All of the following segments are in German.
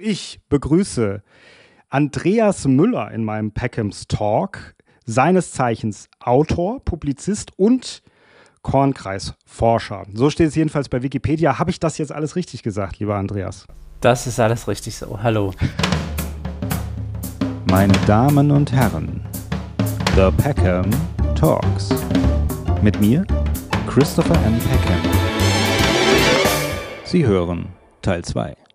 Ich begrüße Andreas Müller in meinem Peckhams Talk, seines Zeichens Autor, Publizist und Kornkreisforscher. So steht es jedenfalls bei Wikipedia. Habe ich das jetzt alles richtig gesagt, lieber Andreas? Das ist alles richtig so. Hallo. Meine Damen und Herren, The Peckham Talks. Mit mir, Christopher M. Peckham. Sie hören Teil 2.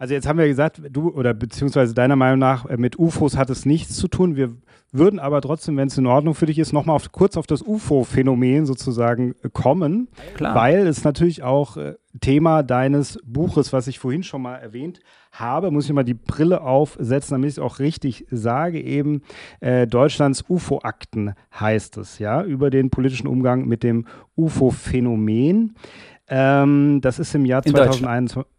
Also jetzt haben wir gesagt, du oder beziehungsweise deiner Meinung nach äh, mit UFOs hat es nichts zu tun. Wir würden aber trotzdem, wenn es in Ordnung für dich ist, nochmal auf, kurz auf das UFO-Phänomen sozusagen äh, kommen, Klar. weil es natürlich auch äh, Thema deines Buches, was ich vorhin schon mal erwähnt habe, muss ich mal die Brille aufsetzen, damit ich es auch richtig sage, eben äh, Deutschlands UFO-Akten heißt es, ja, über den politischen Umgang mit dem UFO-Phänomen. Ähm, das ist im Jahr 2021.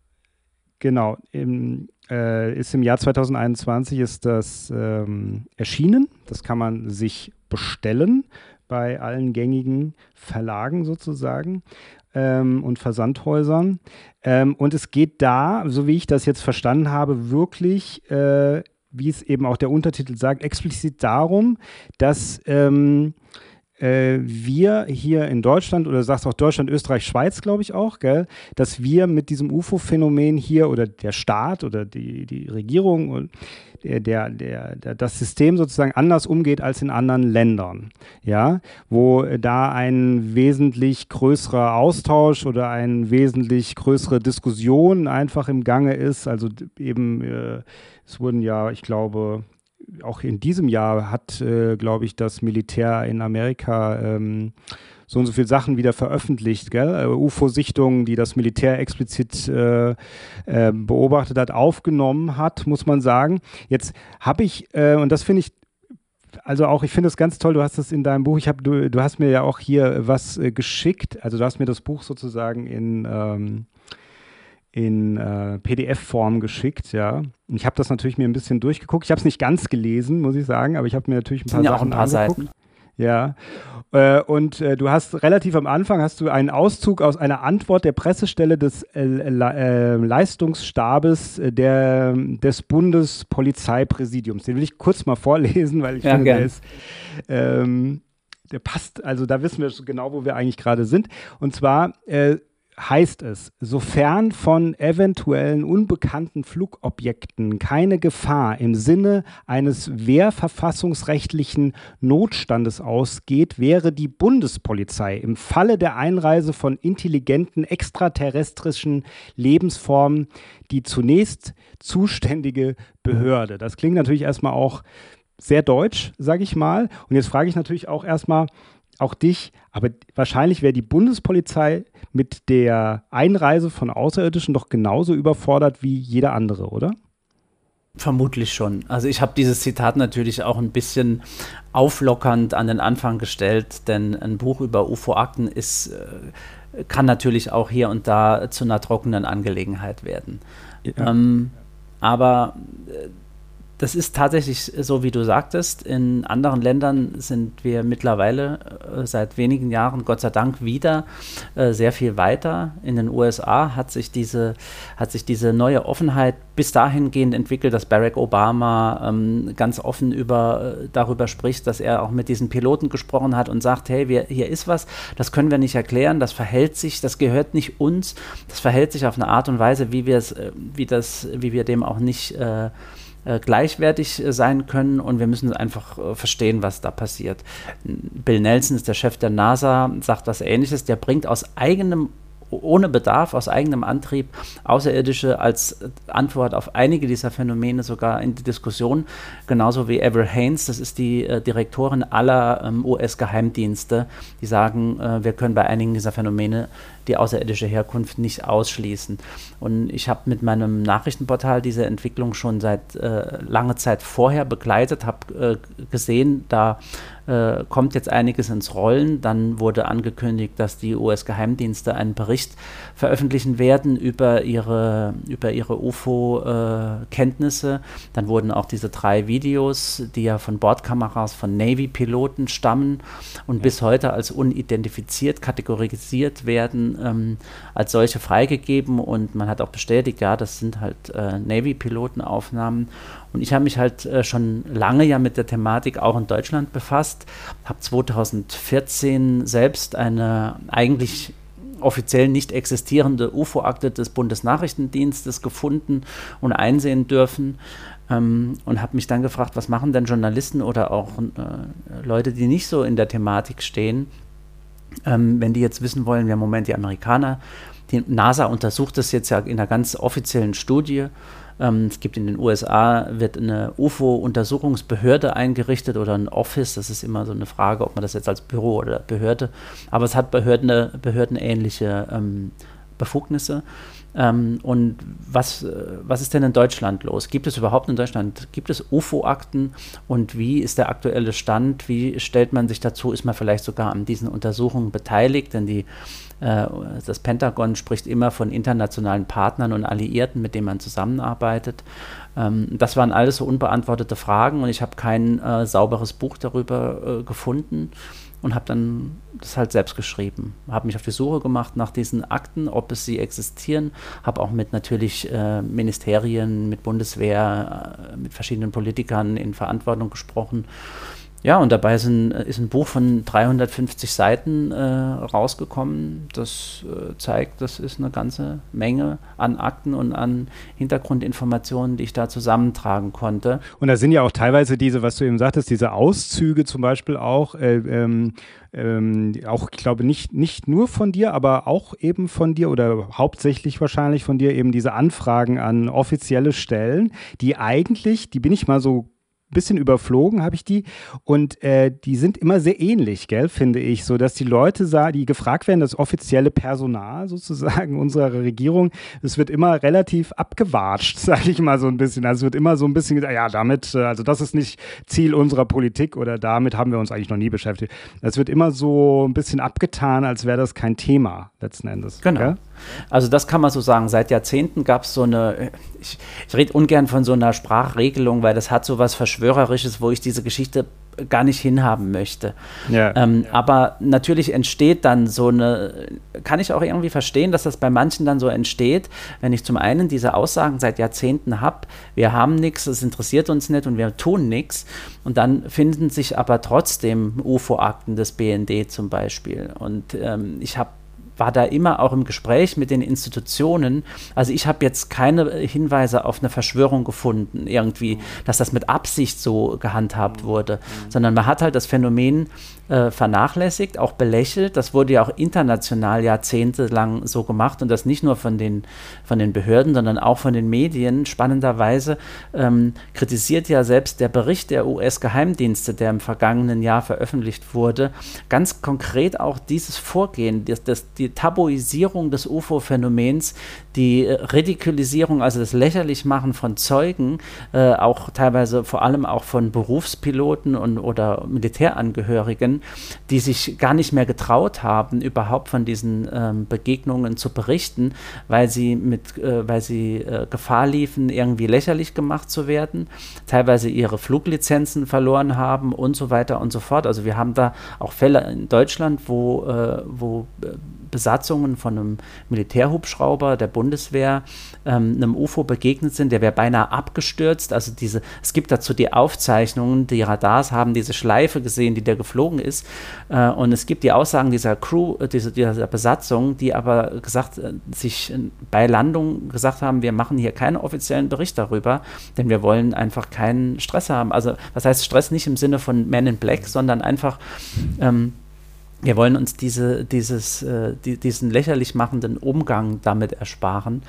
Genau, im, äh, ist im Jahr 2021 ist das ähm, erschienen. Das kann man sich bestellen bei allen gängigen Verlagen sozusagen ähm, und Versandhäusern. Ähm, und es geht da, so wie ich das jetzt verstanden habe, wirklich, äh, wie es eben auch der Untertitel sagt, explizit darum, dass ähm, äh, wir hier in Deutschland, oder sagst auch Deutschland, Österreich, Schweiz, glaube ich auch, gell, dass wir mit diesem UFO-Phänomen hier oder der Staat oder die, die Regierung und der, der, der, das System sozusagen anders umgeht als in anderen Ländern. Ja, wo da ein wesentlich größerer Austausch oder eine wesentlich größere Diskussion einfach im Gange ist. Also eben, äh, es wurden ja, ich glaube, auch in diesem Jahr hat, äh, glaube ich, das Militär in Amerika ähm, so und so viele Sachen wieder veröffentlicht, gell? Äh, UFO-Sichtungen, die das Militär explizit äh, äh, beobachtet hat, aufgenommen hat, muss man sagen. Jetzt habe ich, äh, und das finde ich also auch, ich finde es ganz toll, du hast es in deinem Buch, ich habe, du, du hast mir ja auch hier was äh, geschickt, also du hast mir das Buch sozusagen in, ähm, in äh, PDF-Form geschickt, ja. Und ich habe das natürlich mir ein bisschen durchgeguckt. Ich habe es nicht ganz gelesen, muss ich sagen, aber ich habe mir natürlich ein paar ja Sachen auch ein paar angeguckt. Seiten. Ja. Äh, und äh, du hast relativ am Anfang hast du einen Auszug aus einer Antwort der Pressestelle des äh, äh Leistungsstabes äh, der, des Bundespolizeipräsidiums. Den will ich kurz mal vorlesen, weil ich ja, finde, der ist ähm, der passt, also da wissen wir genau, wo wir eigentlich gerade sind. Und zwar äh, heißt es, sofern von eventuellen unbekannten Flugobjekten keine Gefahr im Sinne eines wehrverfassungsrechtlichen Notstandes ausgeht, wäre die Bundespolizei im Falle der Einreise von intelligenten extraterrestrischen Lebensformen die zunächst zuständige Behörde. Das klingt natürlich erstmal auch sehr deutsch, sage ich mal. Und jetzt frage ich natürlich auch erstmal, auch dich, aber wahrscheinlich wäre die Bundespolizei mit der Einreise von Außerirdischen doch genauso überfordert wie jeder andere, oder? Vermutlich schon. Also ich habe dieses Zitat natürlich auch ein bisschen auflockernd an den Anfang gestellt, denn ein Buch über UFO-Akten ist, äh, kann natürlich auch hier und da zu einer trockenen Angelegenheit werden. Ja. Ähm, aber äh, das ist tatsächlich so, wie du sagtest. In anderen Ländern sind wir mittlerweile äh, seit wenigen Jahren, Gott sei Dank, wieder äh, sehr viel weiter. In den USA hat sich diese, hat sich diese neue Offenheit bis dahingehend entwickelt, dass Barack Obama ähm, ganz offen über, äh, darüber spricht, dass er auch mit diesen Piloten gesprochen hat und sagt, hey, wir, hier ist was, das können wir nicht erklären, das verhält sich, das gehört nicht uns, das verhält sich auf eine Art und Weise, wie wir es, äh, wie das, wie wir dem auch nicht äh, gleichwertig äh, sein können und wir müssen einfach äh, verstehen, was da passiert. Bill Nelson ist der Chef der NASA, sagt was ähnliches, der bringt aus eigenem ohne Bedarf, aus eigenem Antrieb Außerirdische als Antwort auf einige dieser Phänomene sogar in die Diskussion, genauso wie Ever Haynes, das ist die äh, Direktorin aller ähm, US-Geheimdienste, die sagen, äh, wir können bei einigen dieser Phänomene die außerirdische Herkunft nicht ausschließen. Und ich habe mit meinem Nachrichtenportal diese Entwicklung schon seit äh, langer Zeit vorher begleitet, habe äh, gesehen, da äh, kommt jetzt einiges ins Rollen. Dann wurde angekündigt, dass die US-Geheimdienste einen Bericht veröffentlichen werden über ihre, über ihre UFO-Kenntnisse. Äh, Dann wurden auch diese drei Videos, die ja von Bordkameras von Navy-Piloten stammen und ja. bis heute als unidentifiziert kategorisiert werden, ähm, als solche freigegeben. Und man hat auch bestätigt, ja, das sind halt äh, Navy-Pilotenaufnahmen. Und ich habe mich halt äh, schon lange ja mit der Thematik auch in Deutschland befasst, habe 2014 selbst eine eigentlich offiziell nicht existierende UFO-Akte des Bundesnachrichtendienstes gefunden und einsehen dürfen ähm, und habe mich dann gefragt, was machen denn Journalisten oder auch äh, Leute, die nicht so in der Thematik stehen, ähm, wenn die jetzt wissen wollen, ja, Moment, die Amerikaner, die NASA untersucht das jetzt ja in einer ganz offiziellen Studie ähm, es gibt in den USA, wird eine UFO-Untersuchungsbehörde eingerichtet oder ein Office. Das ist immer so eine Frage, ob man das jetzt als Büro oder Behörde, aber es hat Behörden, behördenähnliche ähm, Befugnisse. Ähm, und was, äh, was ist denn in Deutschland los? Gibt es überhaupt in Deutschland, gibt es UFO-Akten und wie ist der aktuelle Stand? Wie stellt man sich dazu? Ist man vielleicht sogar an diesen Untersuchungen beteiligt? Denn die äh, das Pentagon spricht immer von internationalen Partnern und Alliierten, mit denen man zusammenarbeitet. Ähm, das waren alles so unbeantwortete Fragen und ich habe kein äh, sauberes Buch darüber äh, gefunden und habe dann das halt selbst geschrieben. Habe mich auf die Suche gemacht nach diesen Akten, ob es sie existieren. Habe auch mit natürlich äh, Ministerien, mit Bundeswehr, äh, mit verschiedenen Politikern in Verantwortung gesprochen ja, und dabei sind, ist ein Buch von 350 Seiten äh, rausgekommen. Das äh, zeigt, das ist eine ganze Menge an Akten und an Hintergrundinformationen, die ich da zusammentragen konnte. Und da sind ja auch teilweise diese, was du eben sagtest, diese Auszüge zum Beispiel auch, äh, ähm, ähm, auch, ich glaube, nicht, nicht nur von dir, aber auch eben von dir oder hauptsächlich wahrscheinlich von dir eben diese Anfragen an offizielle Stellen, die eigentlich, die bin ich mal so bisschen überflogen habe ich die und äh, die sind immer sehr ähnlich, gell, finde ich, so dass die Leute, die gefragt werden, das offizielle Personal sozusagen unserer Regierung, es wird immer relativ abgewatscht, sage ich mal so ein bisschen. Also es wird immer so ein bisschen gesagt, ja, damit, äh, also das ist nicht Ziel unserer Politik oder damit haben wir uns eigentlich noch nie beschäftigt. Es wird immer so ein bisschen abgetan, als wäre das kein Thema letzten Endes. Genau. Gell? Also das kann man so sagen. Seit Jahrzehnten gab es so eine, ich, ich rede ungern von so einer Sprachregelung, weil das hat so was Verschwörerisches, wo ich diese Geschichte gar nicht hinhaben möchte. Ja. Ähm, ja. Aber natürlich entsteht dann so eine, kann ich auch irgendwie verstehen, dass das bei manchen dann so entsteht, wenn ich zum einen diese Aussagen seit Jahrzehnten habe, wir haben nichts, es interessiert uns nicht und wir tun nichts. Und dann finden sich aber trotzdem UFO-Akten des BND zum Beispiel. Und ähm, ich habe war da immer auch im Gespräch mit den Institutionen. Also ich habe jetzt keine Hinweise auf eine Verschwörung gefunden, irgendwie, dass das mit Absicht so gehandhabt wurde, sondern man hat halt das Phänomen äh, vernachlässigt, auch belächelt. Das wurde ja auch international jahrzehntelang so gemacht und das nicht nur von den, von den Behörden, sondern auch von den Medien. Spannenderweise ähm, kritisiert ja selbst der Bericht der US-Geheimdienste, der im vergangenen Jahr veröffentlicht wurde, ganz konkret auch dieses Vorgehen, das, das, die Tabuisierung des UFO-Phänomens, die äh, Ridikulisierung, also das Lächerlichmachen von Zeugen, äh, auch teilweise vor allem auch von Berufspiloten und, oder Militärangehörigen, die sich gar nicht mehr getraut haben, überhaupt von diesen ähm, Begegnungen zu berichten, weil sie mit, äh, weil sie äh, Gefahr liefen, irgendwie lächerlich gemacht zu werden, teilweise ihre Fluglizenzen verloren haben und so weiter und so fort. Also wir haben da auch Fälle in Deutschland, wo, äh, wo äh, Besatzungen von einem Militärhubschrauber der Bundeswehr ähm, einem UFO begegnet sind, der wäre beinahe abgestürzt. Also diese, es gibt dazu die Aufzeichnungen, die Radars haben diese Schleife gesehen, die der geflogen ist. Äh, und es gibt die Aussagen dieser Crew, äh, dieser, dieser Besatzung, die aber gesagt, äh, sich bei Landung gesagt haben, wir machen hier keinen offiziellen Bericht darüber, denn wir wollen einfach keinen Stress haben. Also was heißt Stress nicht im Sinne von Men in Black, sondern einfach ähm, wir wollen uns diese, dieses, äh, die, diesen lächerlich machenden Umgang damit ersparen.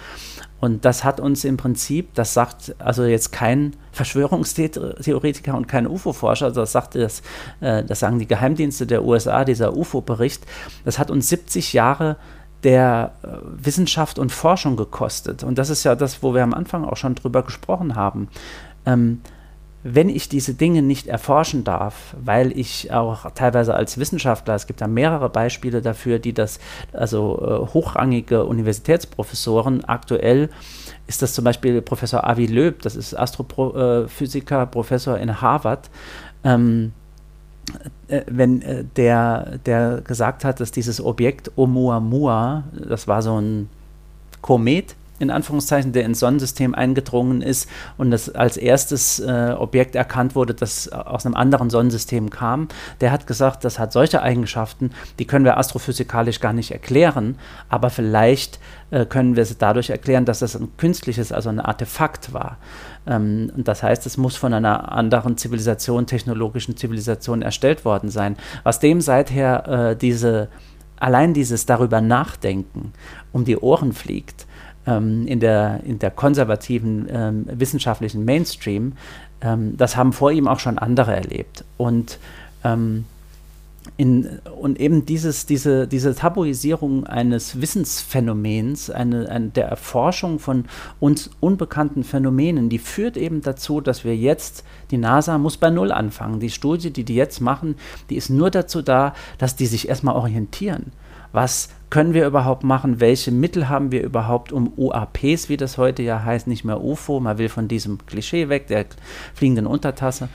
Und das hat uns im Prinzip, das sagt also jetzt kein Verschwörungstheoretiker und kein UFO-Forscher, das sagt das, äh, das sagen die Geheimdienste der USA, dieser UFO-Bericht, das hat uns 70 Jahre der äh, Wissenschaft und Forschung gekostet. Und das ist ja das, wo wir am Anfang auch schon drüber gesprochen haben. Ähm, wenn ich diese Dinge nicht erforschen darf, weil ich auch teilweise als Wissenschaftler, es gibt da mehrere Beispiele dafür, die das, also äh, hochrangige Universitätsprofessoren, aktuell ist das zum Beispiel Professor Avi Löb, das ist Astrophysiker, Professor in Harvard, ähm, äh, wenn äh, der, der gesagt hat, dass dieses Objekt Oumuamua, das war so ein Komet, in Anführungszeichen, der ins Sonnensystem eingedrungen ist und das als erstes äh, Objekt erkannt wurde, das aus einem anderen Sonnensystem kam, der hat gesagt, das hat solche Eigenschaften, die können wir astrophysikalisch gar nicht erklären, aber vielleicht äh, können wir es dadurch erklären, dass das ein künstliches, also ein Artefakt war. Ähm, und das heißt, es muss von einer anderen Zivilisation, technologischen Zivilisation erstellt worden sein. Was dem seither äh, diese allein dieses darüber nachdenken um die Ohren fliegt, ähm, in, der, in der konservativen ähm, wissenschaftlichen Mainstream, ähm, das haben vor ihm auch schon andere erlebt. Und ähm, in, und eben dieses, diese, diese Tabuisierung eines Wissensphänomens, eine, eine, der Erforschung von uns unbekannten Phänomenen, die führt eben dazu, dass wir jetzt, die NASA muss bei Null anfangen. Die Studie, die die jetzt machen, die ist nur dazu da, dass die sich erstmal orientieren. Was können wir überhaupt machen? Welche Mittel haben wir überhaupt, um UAPs, wie das heute ja heißt, nicht mehr UFO, man will von diesem Klischee weg, der fliegenden Untertasse.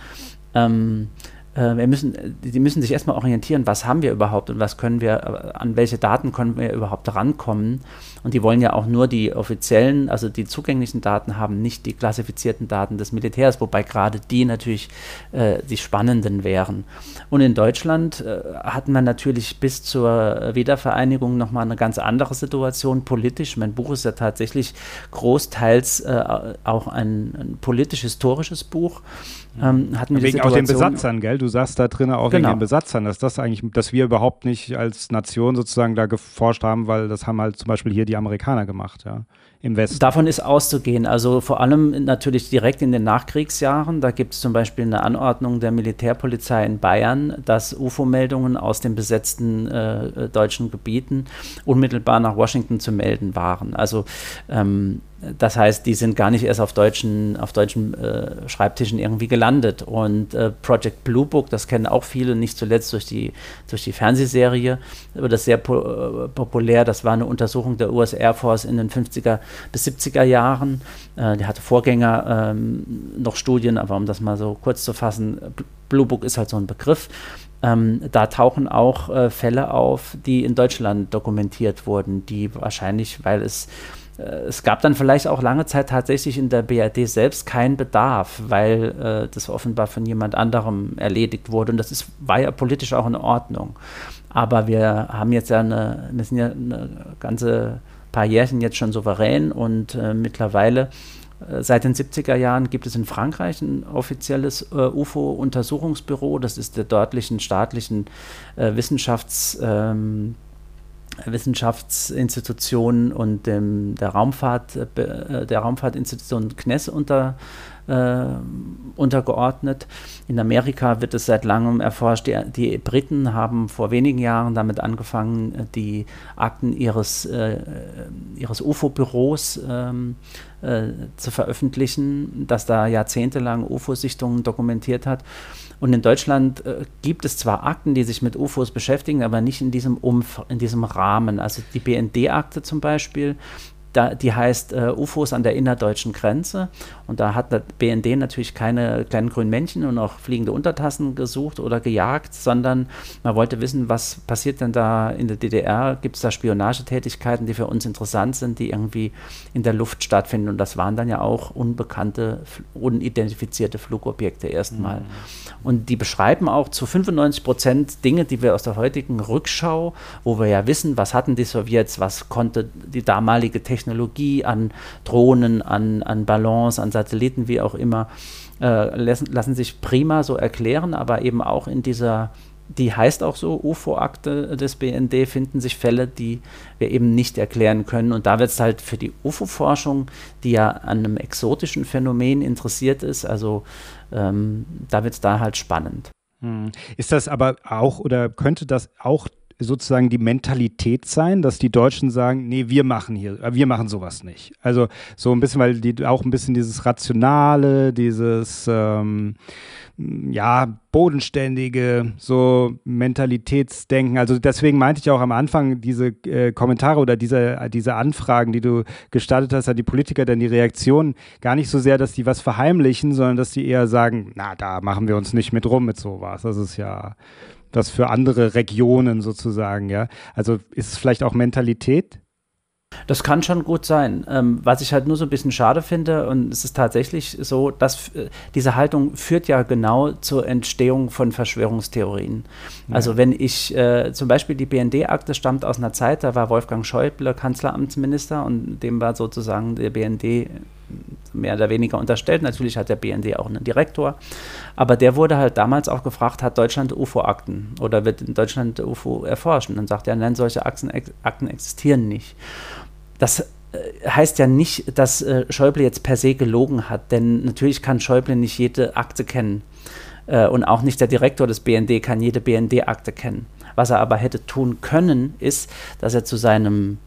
Ähm, äh, wir müssen, die müssen sich erstmal orientieren, was haben wir überhaupt und was können wir, äh, an welche Daten können wir überhaupt rankommen. Und die wollen ja auch nur die offiziellen, also die zugänglichen Daten haben, nicht die klassifizierten Daten des Militärs, wobei gerade die natürlich äh, die spannenden wären. Und in Deutschland äh, hatten wir natürlich bis zur Wiedervereinigung nochmal eine ganz andere Situation politisch. Mein Buch ist ja tatsächlich großteils äh, auch ein, ein politisch-historisches Buch. Ähm, hatten wir wegen auch den Besatzern, gell? Du sagst da drin auch genau. wegen den Besatzern, dass das eigentlich, dass wir überhaupt nicht als Nation sozusagen da geforscht haben, weil das haben halt zum Beispiel hier die Amerikaner gemacht, ja im Westen. Davon ist auszugehen. Also vor allem natürlich direkt in den Nachkriegsjahren. Da gibt es zum Beispiel eine Anordnung der Militärpolizei in Bayern, dass UFO-Meldungen aus den besetzten äh, deutschen Gebieten unmittelbar nach Washington zu melden waren. Also ähm, das heißt, die sind gar nicht erst auf deutschen, auf deutschen äh, Schreibtischen irgendwie gelandet. Und äh, Project Blue Book, das kennen auch viele, nicht zuletzt durch die, durch die Fernsehserie, aber das sehr po äh, populär. Das war eine Untersuchung der US Air Force in den 50er bis 70er Jahren. Äh, der hatte Vorgänger ähm, noch Studien, aber um das mal so kurz zu fassen, Blue Book ist halt so ein Begriff. Ähm, da tauchen auch äh, Fälle auf, die in Deutschland dokumentiert wurden, die wahrscheinlich, weil es es gab dann vielleicht auch lange Zeit tatsächlich in der BRD selbst keinen Bedarf, weil äh, das offenbar von jemand anderem erledigt wurde. Und das ist, war ja politisch auch in Ordnung. Aber wir haben jetzt ja eine, wir sind ja eine ganze paar Jährchen jetzt schon souverän und äh, mittlerweile äh, Seit den 70er Jahren gibt es in Frankreich ein offizielles äh, UFO-Untersuchungsbüro. Das ist der dortlichen staatlichen äh, Wissenschafts, ähm, Wissenschaftsinstitutionen und dem, der, Raumfahrt, äh, der Raumfahrtinstitution CNES unter, äh, untergeordnet. In Amerika wird es seit langem erforscht. Die, die, Briten haben vor wenigen Jahren damit angefangen, die Akten ihres, äh, ihres UFO-Büros ähm, äh, zu veröffentlichen, das da jahrzehntelang UFO-Sichtungen dokumentiert hat. Und in Deutschland äh, gibt es zwar Akten, die sich mit UFOs beschäftigen, aber nicht in diesem, Umf in diesem Rahmen. Also die BND-Akte zum Beispiel, da, die heißt äh, UFOs an der innerdeutschen Grenze. Und da hat der BND natürlich keine kleinen grünen Männchen und auch fliegende Untertassen gesucht oder gejagt, sondern man wollte wissen, was passiert denn da in der DDR? Gibt es da Spionagetätigkeiten, die für uns interessant sind, die irgendwie in der Luft stattfinden? Und das waren dann ja auch unbekannte, unidentifizierte Flugobjekte erstmal. Mhm. Und die beschreiben auch zu 95 Prozent Dinge, die wir aus der heutigen Rückschau, wo wir ja wissen, was hatten die Sowjets, was konnte die damalige Technologie an Drohnen, an, an Ballons, an Satelliten, wie auch immer, äh, lassen, lassen sich prima so erklären, aber eben auch in dieser die heißt auch so, UFO-Akte des BND finden sich Fälle, die wir eben nicht erklären können. Und da wird es halt für die UFO-Forschung, die ja an einem exotischen Phänomen interessiert ist, also ähm, da wird es da halt spannend. Hm. Ist das aber auch oder könnte das auch sozusagen die Mentalität sein, dass die Deutschen sagen, nee, wir machen hier, äh, wir machen sowas nicht. Also so ein bisschen, weil die auch ein bisschen dieses Rationale, dieses ähm, ja, bodenständige, so Mentalitätsdenken. Also deswegen meinte ich auch am Anfang diese äh, Kommentare oder diese, diese Anfragen, die du gestartet hast an die Politiker, denn die Reaktion gar nicht so sehr, dass die was verheimlichen, sondern dass die eher sagen, na, da machen wir uns nicht mit rum mit sowas. Das ist ja was für andere Regionen sozusagen, ja. Also ist es vielleicht auch Mentalität? Das kann schon gut sein. Ähm, was ich halt nur so ein bisschen schade finde, und es ist tatsächlich so, dass äh, diese Haltung führt ja genau zur Entstehung von Verschwörungstheorien. Ja. Also wenn ich äh, zum Beispiel die BND-Akte stammt aus einer Zeit, da war Wolfgang Schäuble Kanzleramtsminister und dem war sozusagen der BND mehr oder weniger unterstellt. Natürlich hat der BND auch einen Direktor, aber der wurde halt damals auch gefragt, hat Deutschland UFO-Akten oder wird in Deutschland UFO erforscht? Und dann sagt er, nein, solche Akten, Akten existieren nicht. Das äh, heißt ja nicht, dass äh, Schäuble jetzt per se gelogen hat, denn natürlich kann Schäuble nicht jede Akte kennen. Äh, und auch nicht der Direktor des BND kann jede BND-Akte kennen. Was er aber hätte tun können, ist, dass er zu seinem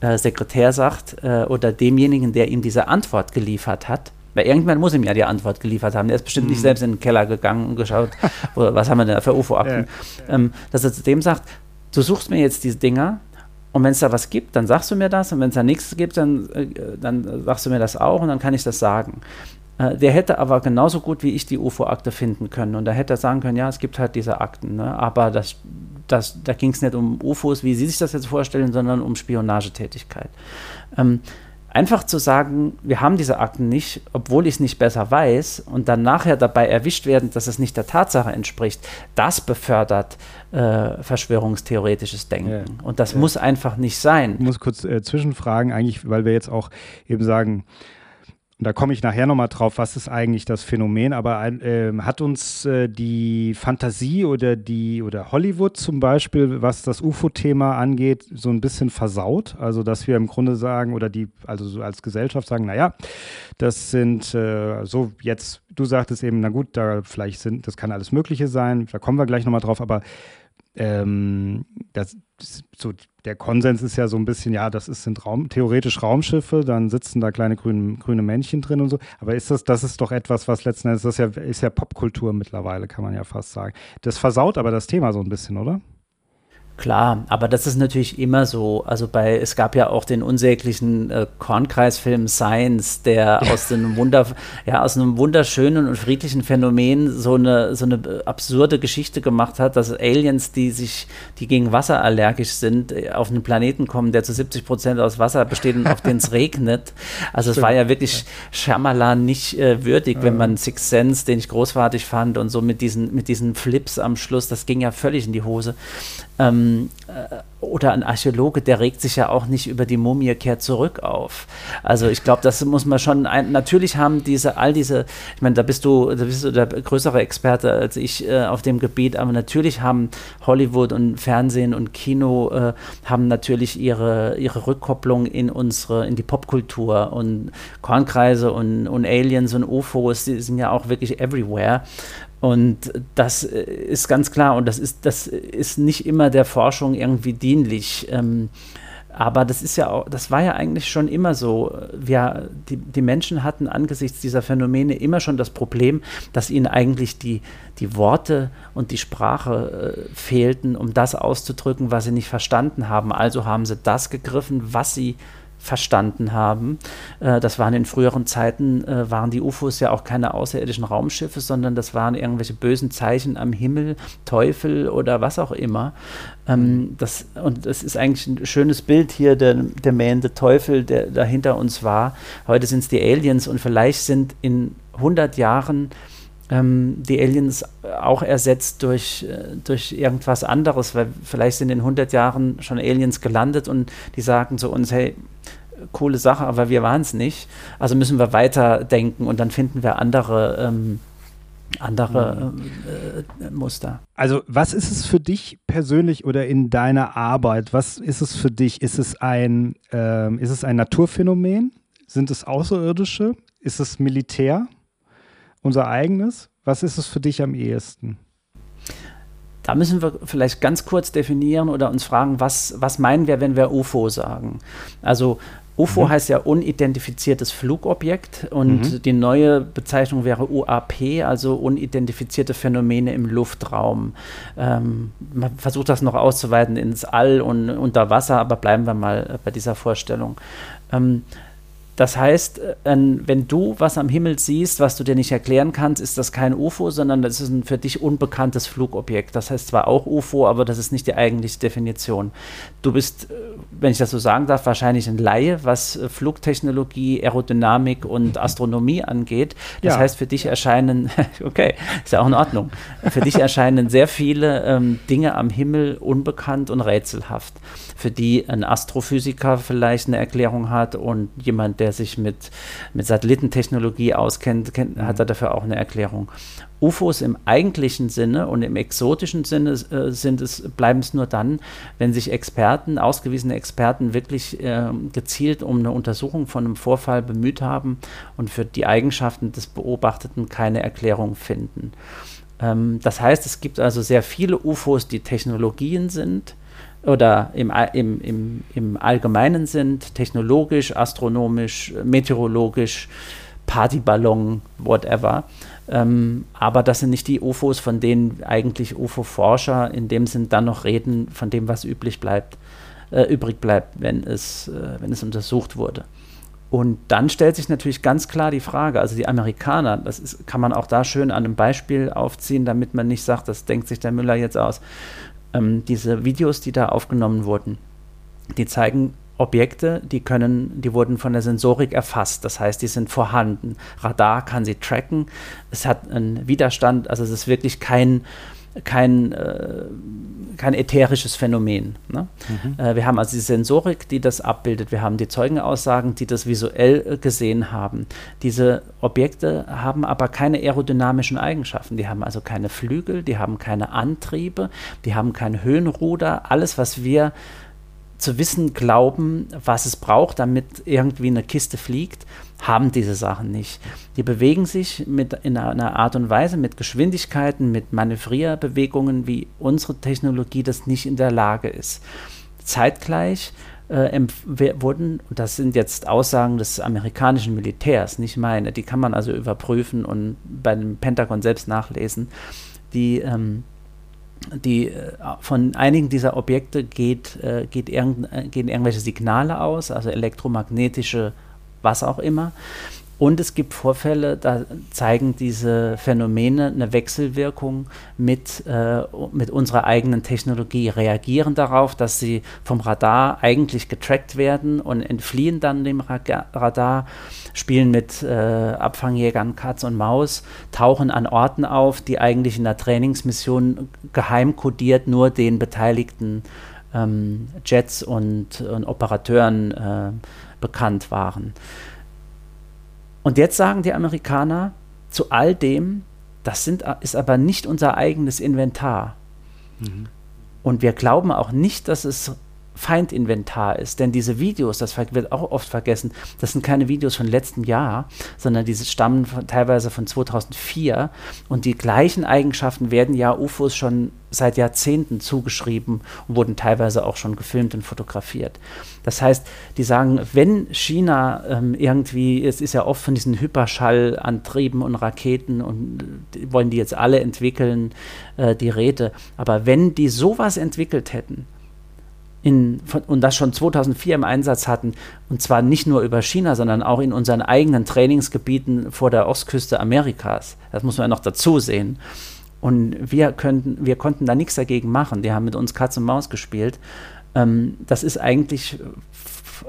äh, Sekretär sagt äh, oder demjenigen, der ihm diese Antwort geliefert hat, weil irgendwann muss ihm ja die Antwort geliefert haben. Der ist bestimmt mhm. nicht selbst in den Keller gegangen und geschaut, wo, was haben wir denn für UFO-Akten. Ja. Ähm, dass er zu dem sagt, du suchst mir jetzt diese Dinger und wenn es da was gibt, dann sagst du mir das und wenn es da nichts gibt, dann, äh, dann sagst du mir das auch und dann kann ich das sagen. Äh, der hätte aber genauso gut wie ich die UFO-Akte finden können und da hätte er sagen können, ja, es gibt halt diese Akten, ne? aber das, das, da ging es nicht um UFOs, wie Sie sich das jetzt vorstellen, sondern um Spionagetätigkeit. Ähm, einfach zu sagen, wir haben diese Akten nicht, obwohl ich es nicht besser weiß, und dann nachher dabei erwischt werden, dass es nicht der Tatsache entspricht, das befördert äh, verschwörungstheoretisches Denken. Ja. Und das ja. muss einfach nicht sein. Ich muss kurz äh, zwischenfragen, eigentlich, weil wir jetzt auch eben sagen, und da komme ich nachher nochmal drauf, was ist eigentlich das Phänomen, aber äh, hat uns äh, die Fantasie oder die oder Hollywood zum Beispiel, was das UFO-Thema angeht, so ein bisschen versaut? Also, dass wir im Grunde sagen, oder die, also so als Gesellschaft sagen, naja, das sind äh, so jetzt, du sagtest eben, na gut, da vielleicht sind, das kann alles Mögliche sein, da kommen wir gleich nochmal drauf, aber ähm, das, so, der Konsens ist ja so ein bisschen, ja, das ist, sind Raum, theoretisch Raumschiffe, dann sitzen da kleine grüne, grüne Männchen drin und so. Aber ist das, das ist doch etwas, was letzten Endes, das ist ja, ist ja Popkultur mittlerweile, kann man ja fast sagen. Das versaut aber das Thema so ein bisschen, oder? Klar, aber das ist natürlich immer so. Also bei, es gab ja auch den unsäglichen äh, Kornkreisfilm Science, der aus einem Wunder, ja, aus einem wunderschönen und friedlichen Phänomen so eine, so eine absurde Geschichte gemacht hat, dass Aliens, die sich, die gegen Wasser allergisch sind, äh, auf einen Planeten kommen, der zu 70 Prozent aus Wasser besteht und auf den es regnet. Also es war ja wirklich Shyamalan nicht äh, würdig, wenn man Six Sense, den ich großartig fand und so mit diesen, mit diesen Flips am Schluss, das ging ja völlig in die Hose. Ähm, äh, oder ein Archäologe, der regt sich ja auch nicht über die Mumie kehrt zurück auf. Also ich glaube, das muss man schon ein, natürlich haben diese all diese, ich meine, da bist du, da bist du der größere Experte als ich äh, auf dem Gebiet, aber natürlich haben Hollywood und Fernsehen und Kino äh, haben natürlich ihre ihre Rückkopplung in unsere in die Popkultur und Kornkreise und, und Aliens und UFOs, die sind ja auch wirklich everywhere und das äh, ist ganz klar und das ist, das ist nicht immer der Forschung irgendwie dienlich. Ähm, aber das ist ja auch, das war ja eigentlich schon immer so. Wir, die, die Menschen hatten angesichts dieser Phänomene immer schon das Problem, dass ihnen eigentlich die, die Worte und die Sprache äh, fehlten, um das auszudrücken, was sie nicht verstanden haben. Also haben sie das gegriffen, was sie verstanden haben. Äh, das waren in früheren Zeiten, äh, waren die UFOs ja auch keine außerirdischen Raumschiffe, sondern das waren irgendwelche bösen Zeichen am Himmel, Teufel oder was auch immer. Ähm, das, und das ist eigentlich ein schönes Bild hier, der, der mähende Teufel, der da hinter uns war. Heute sind es die Aliens und vielleicht sind in 100 Jahren ähm, die Aliens auch ersetzt durch, äh, durch irgendwas anderes, weil vielleicht sind in 100 Jahren schon Aliens gelandet und die sagen zu uns, hey, coole Sache, aber wir waren es nicht. Also müssen wir weiterdenken und dann finden wir andere, ähm, andere mhm. äh, äh, Muster. Also was ist es für dich persönlich oder in deiner Arbeit? Was ist es für dich? Ist es ein, ähm, ist es ein Naturphänomen? Sind es Außerirdische? Ist es Militär? Unser eigenes? Was ist es für dich am ehesten? Da müssen wir vielleicht ganz kurz definieren oder uns fragen, was, was meinen wir, wenn wir UFO sagen? Also UFO mhm. heißt ja unidentifiziertes Flugobjekt und mhm. die neue Bezeichnung wäre UAP, also unidentifizierte Phänomene im Luftraum. Ähm, man versucht das noch auszuweiten ins All und unter Wasser, aber bleiben wir mal bei dieser Vorstellung. Ähm, das heißt, äh, wenn du was am Himmel siehst, was du dir nicht erklären kannst, ist das kein UFO, sondern das ist ein für dich unbekanntes Flugobjekt. Das heißt zwar auch UFO, aber das ist nicht die eigentliche Definition. Du bist, äh, wenn ich das so sagen darf, wahrscheinlich ein Laie, was äh, Flugtechnologie, Aerodynamik und Astronomie angeht. Das ja. heißt, für dich erscheinen, okay, ist ja auch in Ordnung, für dich erscheinen sehr viele ähm, Dinge am Himmel unbekannt und rätselhaft, für die ein Astrophysiker vielleicht eine Erklärung hat und jemand, der sich mit, mit Satellitentechnologie auskennt, kennt, hat er dafür auch eine Erklärung. UFOs im eigentlichen Sinne und im exotischen Sinne äh, sind es, bleiben es nur dann, wenn sich Experten, ausgewiesene Experten wirklich äh, gezielt um eine Untersuchung von einem Vorfall bemüht haben und für die Eigenschaften des Beobachteten keine Erklärung finden. Ähm, das heißt, es gibt also sehr viele UFOs, die Technologien sind, oder im, im, im, im Allgemeinen sind, technologisch, astronomisch, meteorologisch, Partyballon, whatever. Ähm, aber das sind nicht die UFOs, von denen eigentlich UFO-Forscher in dem Sinn dann noch reden, von dem, was üblich bleibt, äh, übrig bleibt, wenn es, äh, wenn es untersucht wurde. Und dann stellt sich natürlich ganz klar die Frage, also die Amerikaner, das ist, kann man auch da schön an einem Beispiel aufziehen, damit man nicht sagt, das denkt sich der Müller jetzt aus ähm, diese Videos, die da aufgenommen wurden, die zeigen Objekte, die können, die wurden von der Sensorik erfasst. Das heißt, die sind vorhanden. Radar kann sie tracken. Es hat einen Widerstand, also es ist wirklich kein kein, äh, kein ätherisches Phänomen. Ne? Mhm. Äh, wir haben also die Sensorik, die das abbildet. Wir haben die Zeugenaussagen, die das visuell äh, gesehen haben. Diese Objekte haben aber keine aerodynamischen Eigenschaften. Die haben also keine Flügel, die haben keine Antriebe, die haben kein Höhenruder. Alles, was wir zu wissen glauben, was es braucht, damit irgendwie eine Kiste fliegt, haben diese Sachen nicht. Die bewegen sich mit, in einer Art und Weise, mit Geschwindigkeiten, mit Manövrierbewegungen, wie unsere Technologie das nicht in der Lage ist. Zeitgleich äh, wurden, das sind jetzt Aussagen des amerikanischen Militärs, nicht meine, die kann man also überprüfen und bei dem Pentagon selbst nachlesen, die ähm, die, äh, von einigen dieser Objekte geht, äh, geht irgend, äh, gehen irgendwelche Signale aus, also elektromagnetische, was auch immer. Und es gibt Vorfälle, da zeigen diese Phänomene eine Wechselwirkung mit, äh, mit unserer eigenen Technologie, reagieren darauf, dass sie vom Radar eigentlich getrackt werden und entfliehen dann dem Radar, spielen mit äh, Abfangjägern Katz und Maus, tauchen an Orten auf, die eigentlich in der Trainingsmission geheim kodiert nur den beteiligten ähm, Jets und, und Operateuren äh, bekannt waren. Und jetzt sagen die Amerikaner zu all dem, das sind, ist aber nicht unser eigenes Inventar. Mhm. Und wir glauben auch nicht, dass es Feindinventar ist. Denn diese Videos, das wird auch oft vergessen, das sind keine Videos von letztem Jahr, sondern diese stammen von, teilweise von 2004. Und die gleichen Eigenschaften werden ja UFOs schon seit Jahrzehnten zugeschrieben und wurden teilweise auch schon gefilmt und fotografiert. Das heißt, die sagen, wenn China ähm, irgendwie, es ist ja oft von diesen Hyperschallantrieben und Raketen und die wollen die jetzt alle entwickeln, äh, die Räte, aber wenn die sowas entwickelt hätten, in, und das schon 2004 im Einsatz hatten, und zwar nicht nur über China, sondern auch in unseren eigenen Trainingsgebieten vor der Ostküste Amerikas. Das muss man ja noch dazu sehen. Und wir, könnten, wir konnten da nichts dagegen machen. Die haben mit uns Katz und Maus gespielt. Ähm, das ist eigentlich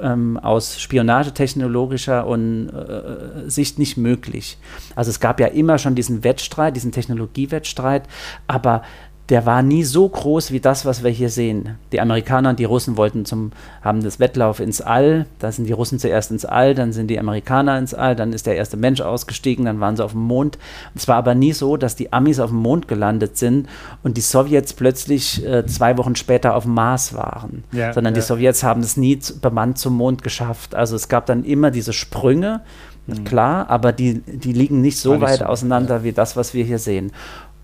ähm, aus spionagetechnologischer und, äh, Sicht nicht möglich. Also es gab ja immer schon diesen Wettstreit, diesen Technologiewettstreit, aber der war nie so groß wie das, was wir hier sehen. Die Amerikaner und die Russen wollten zum, haben das Wettlauf ins All, da sind die Russen zuerst ins All, dann sind die Amerikaner ins All, dann ist der erste Mensch ausgestiegen, dann waren sie auf dem Mond. Es war aber nie so, dass die Amis auf dem Mond gelandet sind und die Sowjets plötzlich äh, zwei Wochen später auf dem Mars waren, ja, sondern ja. die Sowjets haben es nie bemannt zum Mond geschafft. Also es gab dann immer diese Sprünge, mhm. klar, aber die, die liegen nicht so weit so, auseinander ja. wie das, was wir hier sehen.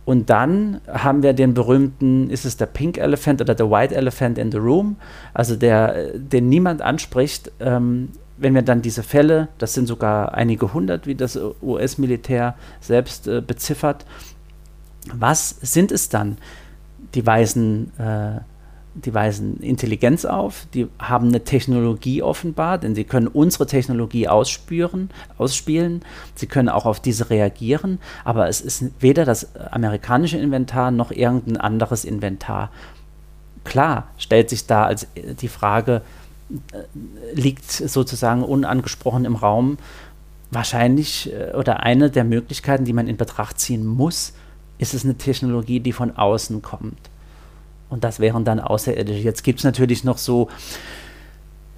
Und dann haben wir den berühmten, ist es der Pink Elephant oder der White Elephant in the Room, also der, den niemand anspricht. Ähm, wenn wir dann diese Fälle, das sind sogar einige hundert, wie das US-Militär selbst äh, beziffert, was sind es dann? Die weisen äh, die weisen Intelligenz auf, die haben eine Technologie offenbar, denn sie können unsere Technologie ausspüren, ausspielen, sie können auch auf diese reagieren, aber es ist weder das amerikanische Inventar noch irgendein anderes Inventar. Klar stellt sich da als äh, die Frage, äh, liegt sozusagen unangesprochen im Raum, wahrscheinlich äh, oder eine der Möglichkeiten, die man in Betracht ziehen muss, ist es eine Technologie, die von außen kommt. Und das wären dann Außerirdische. Jetzt gibt es natürlich noch so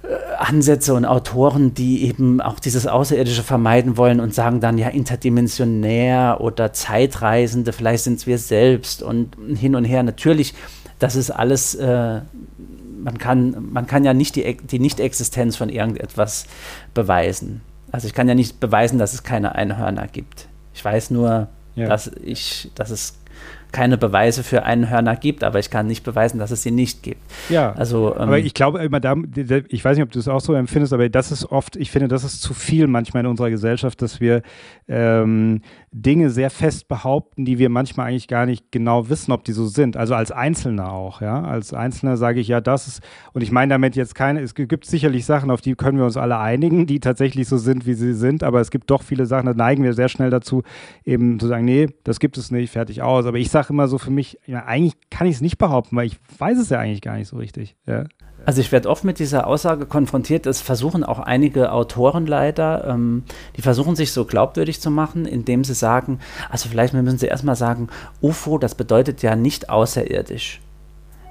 äh, Ansätze und Autoren, die eben auch dieses Außerirdische vermeiden wollen und sagen dann ja interdimensionär oder Zeitreisende, vielleicht sind es wir selbst und hin und her. Natürlich, das ist alles, äh, man, kann, man kann ja nicht die, die Nicht-Existenz von irgendetwas beweisen. Also ich kann ja nicht beweisen, dass es keine Einhörner gibt. Ich weiß nur, ja. dass, ich, dass es keine Beweise für einen Hörner gibt, aber ich kann nicht beweisen, dass es sie nicht gibt. Ja, also, ähm, aber ich glaube immer da, ich weiß nicht, ob du es auch so empfindest, aber das ist oft, ich finde, das ist zu viel manchmal in unserer Gesellschaft, dass wir ähm, Dinge sehr fest behaupten, die wir manchmal eigentlich gar nicht genau wissen, ob die so sind. Also als Einzelner auch, ja. Als Einzelner sage ich ja, das ist, und ich meine damit jetzt keine, es gibt sicherlich Sachen, auf die können wir uns alle einigen, die tatsächlich so sind, wie sie sind, aber es gibt doch viele Sachen, da neigen wir sehr schnell dazu, eben zu sagen, nee, das gibt es nicht, fertig aus. Aber ich sage immer so für mich, ja, eigentlich kann ich es nicht behaupten, weil ich weiß es ja eigentlich gar nicht so richtig. Ja. Also ich werde oft mit dieser Aussage konfrontiert, das versuchen auch einige Autoren leider, ähm, die versuchen sich so glaubwürdig zu machen, indem sie sagen, also vielleicht müssen sie erstmal sagen, UFO, das bedeutet ja nicht außerirdisch.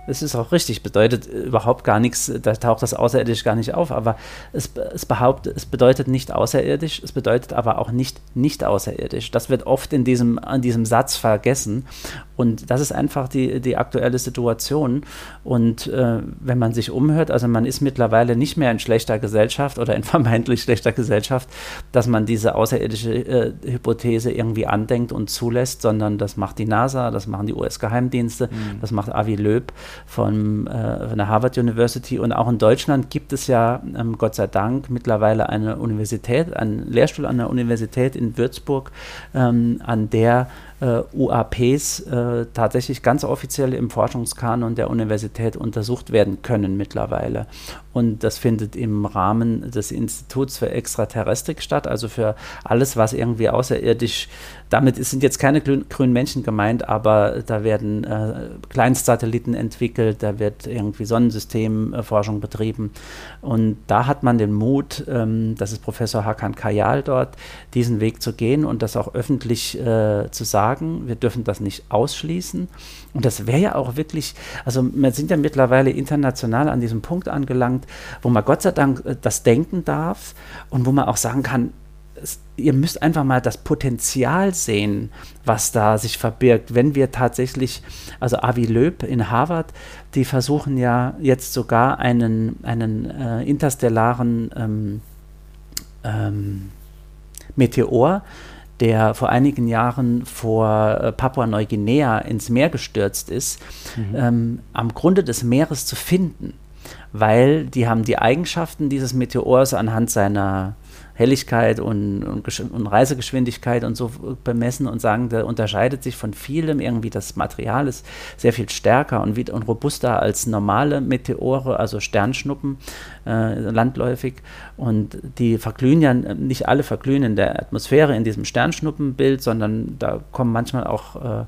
Es ist auch richtig, bedeutet überhaupt gar nichts, da taucht das außerirdisch gar nicht auf, aber es, es, behauptet, es bedeutet nicht außerirdisch, es bedeutet aber auch nicht nicht außerirdisch. Das wird oft in diesem, in diesem Satz vergessen und das ist einfach die, die aktuelle Situation. Und äh, wenn man sich umhört, also man ist mittlerweile nicht mehr in schlechter Gesellschaft oder in vermeintlich schlechter Gesellschaft, dass man diese außerirdische äh, Hypothese irgendwie andenkt und zulässt, sondern das macht die NASA, das machen die US-Geheimdienste, mhm. das macht Avi Löb von, äh, von der Harvard University. Und auch in Deutschland gibt es ja, ähm, Gott sei Dank, mittlerweile eine Universität, einen Lehrstuhl an der Universität in Würzburg, ähm, an der äh, UAPs äh, tatsächlich ganz offiziell im Forschungskanon der Universität untersucht werden können mittlerweile. Und das findet im Rahmen des Instituts für Extraterrestrik statt, also für alles, was irgendwie außerirdisch, damit sind jetzt keine grünen Menschen gemeint, aber da werden äh, Kleinstsatelliten entwickelt, da wird irgendwie Sonnensystemforschung betrieben. Und da hat man den Mut, ähm, das ist Professor Hakan Kayal dort, diesen Weg zu gehen und das auch öffentlich äh, zu sagen. Wir dürfen das nicht ausschließen. Und das wäre ja auch wirklich, also wir sind ja mittlerweile international an diesem Punkt angelangt, wo man Gott sei Dank äh, das denken darf und wo man auch sagen kann, es, ihr müsst einfach mal das Potenzial sehen, was da sich verbirgt, wenn wir tatsächlich, also Avi Löb in Harvard, die versuchen ja jetzt sogar einen, einen äh, interstellaren ähm, ähm, Meteor der vor einigen Jahren vor äh, Papua-Neuguinea ins Meer gestürzt ist, mhm. ähm, am Grunde des Meeres zu finden, weil die haben die Eigenschaften dieses Meteors anhand seiner Helligkeit und, und, und, Reisegeschwindigkeit und so bemessen und sagen, der unterscheidet sich von vielem. Irgendwie das Material ist sehr viel stärker und, und robuster als normale Meteore, also Sternschnuppen, äh, landläufig. Und die verglühen ja, nicht alle verglühen in der Atmosphäre in diesem Sternschnuppenbild, sondern da kommen manchmal auch äh,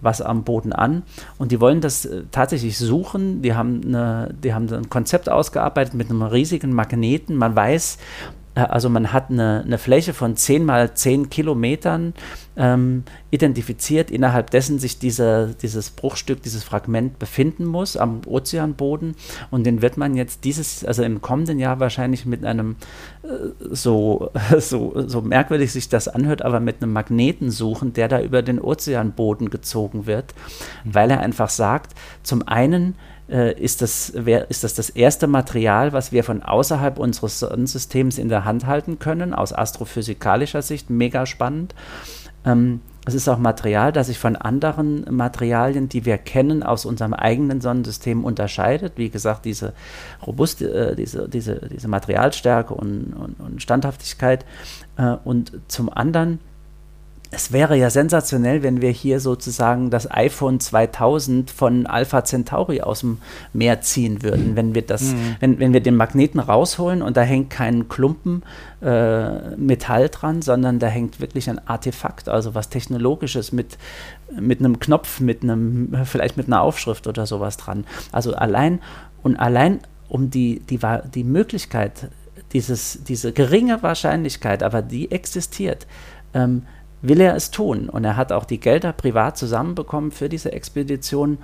was am Boden an. Und die wollen das äh, tatsächlich suchen. Die haben, eine, die haben ein Konzept ausgearbeitet mit einem riesigen Magneten. Man weiß, also man hat eine, eine, Fläche von 10 mal 10 Kilometern ähm, identifiziert, innerhalb dessen sich diese, dieses Bruchstück, dieses Fragment befinden muss am Ozeanboden. Und den wird man jetzt dieses, also im kommenden Jahr wahrscheinlich mit einem, äh, so, so, so merkwürdig sich das anhört, aber mit einem Magneten suchen, der da über den Ozeanboden gezogen wird, mhm. weil er einfach sagt, zum einen, äh, ist, das, ist das das erste Material, was wir von außerhalb unseres Sonnensystems in der Hand halten können, aus astrophysikalischer Sicht, mega spannend. Ähm, Es ist auch Material, das sich von anderen Materialien, die wir kennen, aus unserem eigenen Sonnensystem unterscheidet. Wie gesagt, diese robuste, äh, diese, diese, diese Materialstärke und, und, und Standhaftigkeit. Äh, und zum anderen es wäre ja sensationell, wenn wir hier sozusagen das iPhone 2000 von Alpha Centauri aus dem Meer ziehen würden, wenn wir das, mhm. wenn, wenn wir den Magneten rausholen und da hängt kein Klumpen äh, Metall dran, sondern da hängt wirklich ein Artefakt, also was Technologisches mit, mit einem Knopf, mit einem, vielleicht mit einer Aufschrift oder sowas dran. Also allein und allein um die, die, die Möglichkeit, dieses, diese geringe Wahrscheinlichkeit, aber die existiert, ähm, will er es tun. Und er hat auch die Gelder privat zusammenbekommen für diese Expedition.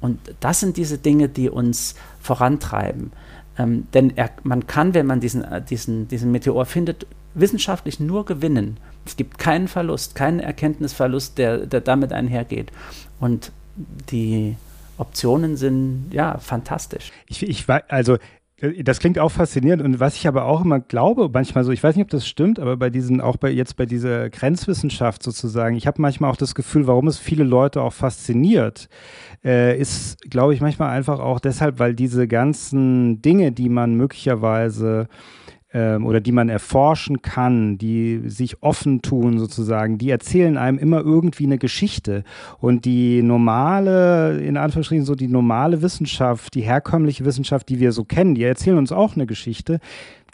Und das sind diese Dinge, die uns vorantreiben. Ähm, denn er, man kann, wenn man diesen, äh, diesen, diesen Meteor findet, wissenschaftlich nur gewinnen. Es gibt keinen Verlust, keinen Erkenntnisverlust, der, der damit einhergeht. Und die Optionen sind ja fantastisch. Ich, ich also das klingt auch faszinierend. Und was ich aber auch immer glaube, manchmal so, ich weiß nicht, ob das stimmt, aber bei diesen, auch bei jetzt bei dieser Grenzwissenschaft sozusagen, ich habe manchmal auch das Gefühl, warum es viele Leute auch fasziniert, äh, ist, glaube ich, manchmal einfach auch deshalb, weil diese ganzen Dinge, die man möglicherweise ähm, oder die man erforschen kann, die sich offen tun sozusagen, die erzählen einem immer irgendwie eine Geschichte. Und die normale, in Anführungsstrichen so die normale Wissenschaft, die herkömmliche Wissenschaft, die wir so kennen, die erzählen uns auch eine Geschichte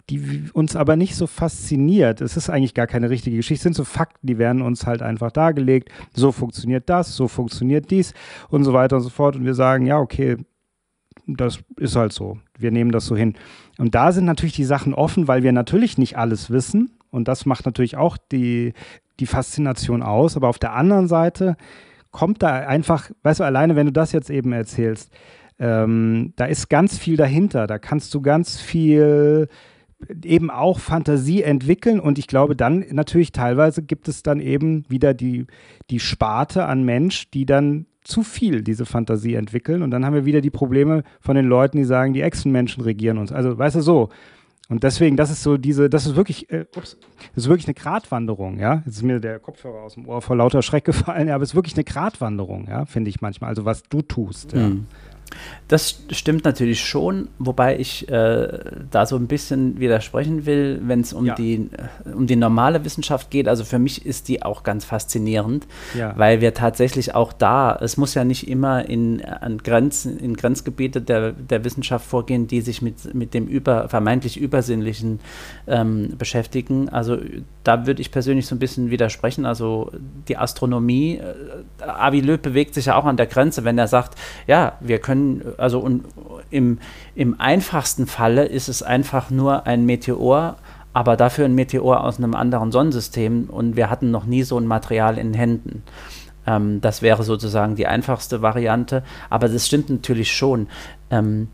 die uns aber nicht so fasziniert. Es ist eigentlich gar keine richtige Geschichte, es sind so Fakten, die werden uns halt einfach dargelegt. So funktioniert das, so funktioniert dies und so weiter und so fort. Und wir sagen, ja, okay, das ist halt so. Wir nehmen das so hin. Und da sind natürlich die Sachen offen, weil wir natürlich nicht alles wissen. Und das macht natürlich auch die, die Faszination aus. Aber auf der anderen Seite kommt da einfach, weißt du, alleine wenn du das jetzt eben erzählst, ähm, da ist ganz viel dahinter. Da kannst du ganz viel eben auch Fantasie entwickeln und ich glaube dann natürlich teilweise gibt es dann eben wieder die, die Sparte an Mensch, die dann zu viel diese Fantasie entwickeln. Und dann haben wir wieder die Probleme von den Leuten, die sagen, die Echsenmenschen regieren uns. Also, weißt du, so. Und deswegen, das ist so diese, das ist wirklich, äh, ups, das ist wirklich eine Gratwanderung, ja. Jetzt ist mir der Kopfhörer aus dem Ohr vor lauter Schreck gefallen, ja, aber es ist wirklich eine Gratwanderung, ja, finde ich manchmal. Also was du tust, ja. Das stimmt natürlich schon, wobei ich äh, da so ein bisschen widersprechen will, wenn es um, ja. die, äh, um die normale Wissenschaft geht. Also für mich ist die auch ganz faszinierend, ja. weil wir tatsächlich auch da, es muss ja nicht immer in, an Grenzen, in Grenzgebiete der, der Wissenschaft vorgehen, die sich mit, mit dem über, vermeintlich Übersinnlichen ähm, beschäftigen. Also da würde ich persönlich so ein bisschen widersprechen. Also die Astronomie, äh, Avi Löb bewegt sich ja auch an der Grenze, wenn er sagt, ja, wir können können, also und im, im einfachsten Falle ist es einfach nur ein Meteor, aber dafür ein Meteor aus einem anderen Sonnensystem und wir hatten noch nie so ein Material in Händen. Ähm, das wäre sozusagen die einfachste Variante, aber das stimmt natürlich schon. Ähm,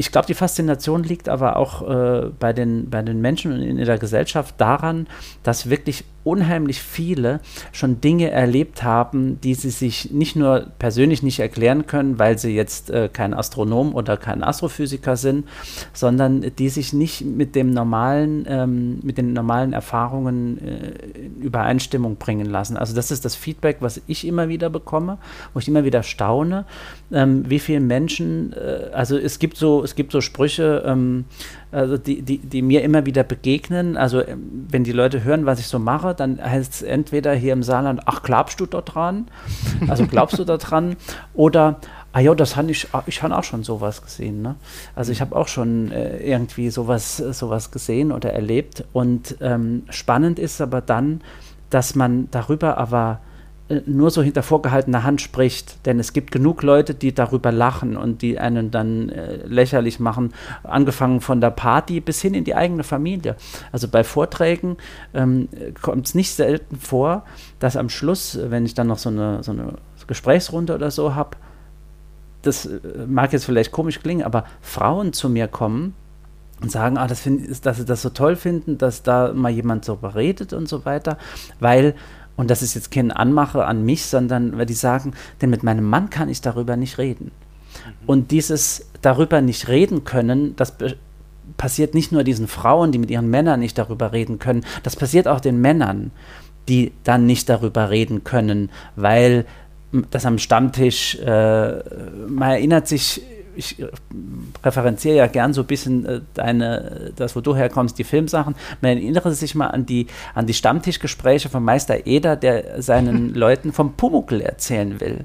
ich glaube, die Faszination liegt aber auch äh, bei, den, bei den Menschen und in der Gesellschaft daran, dass wirklich unheimlich viele schon Dinge erlebt haben, die sie sich nicht nur persönlich nicht erklären können, weil sie jetzt äh, kein Astronom oder kein Astrophysiker sind, sondern die sich nicht mit dem normalen, ähm, mit den normalen Erfahrungen äh, in Übereinstimmung bringen lassen. Also das ist das Feedback, was ich immer wieder bekomme, wo ich immer wieder staune, ähm, wie viele Menschen, äh, also es gibt so, es gibt so Sprüche, ähm, also die, die, die mir immer wieder begegnen. Also ähm, wenn die Leute hören, was ich so mache, dann heißt es entweder hier im Saarland, ach, glaubst du da dran? Also glaubst du da dran? Oder, ah ja, das habe ich, ah, ich habe auch schon sowas gesehen. Ne? Also ich habe auch schon äh, irgendwie sowas, sowas gesehen oder erlebt. Und ähm, spannend ist aber dann, dass man darüber aber nur so hinter vorgehaltener Hand spricht. Denn es gibt genug Leute, die darüber lachen und die einen dann äh, lächerlich machen, angefangen von der Party bis hin in die eigene Familie. Also bei Vorträgen ähm, kommt es nicht selten vor, dass am Schluss, wenn ich dann noch so eine, so eine Gesprächsrunde oder so habe, das äh, mag jetzt vielleicht komisch klingen, aber Frauen zu mir kommen und sagen, ah, das find, dass sie das so toll finden, dass da mal jemand so beredet und so weiter, weil und das ist jetzt kein Anmache an mich, sondern weil die sagen, denn mit meinem Mann kann ich darüber nicht reden. Mhm. Und dieses darüber nicht reden können, das passiert nicht nur diesen Frauen, die mit ihren Männern nicht darüber reden können, das passiert auch den Männern, die dann nicht darüber reden können, weil das am Stammtisch, äh, man erinnert sich ich äh, referenziere ja gern so ein bisschen äh, deine, das, wo du herkommst, die Filmsachen. Man erinnere sich mal an die, an die Stammtischgespräche von Meister Eder, der seinen Leuten vom Pumuckl erzählen will.